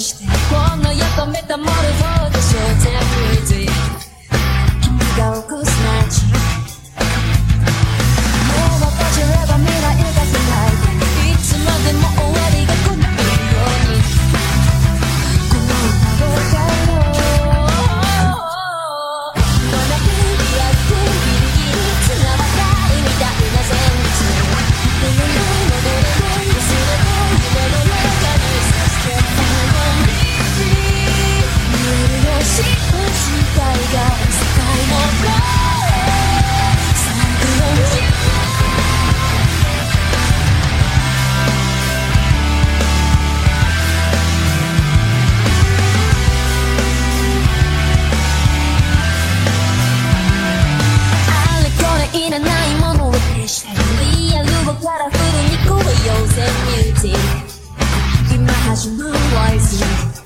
してこの世とたタモルフォー Wise enough.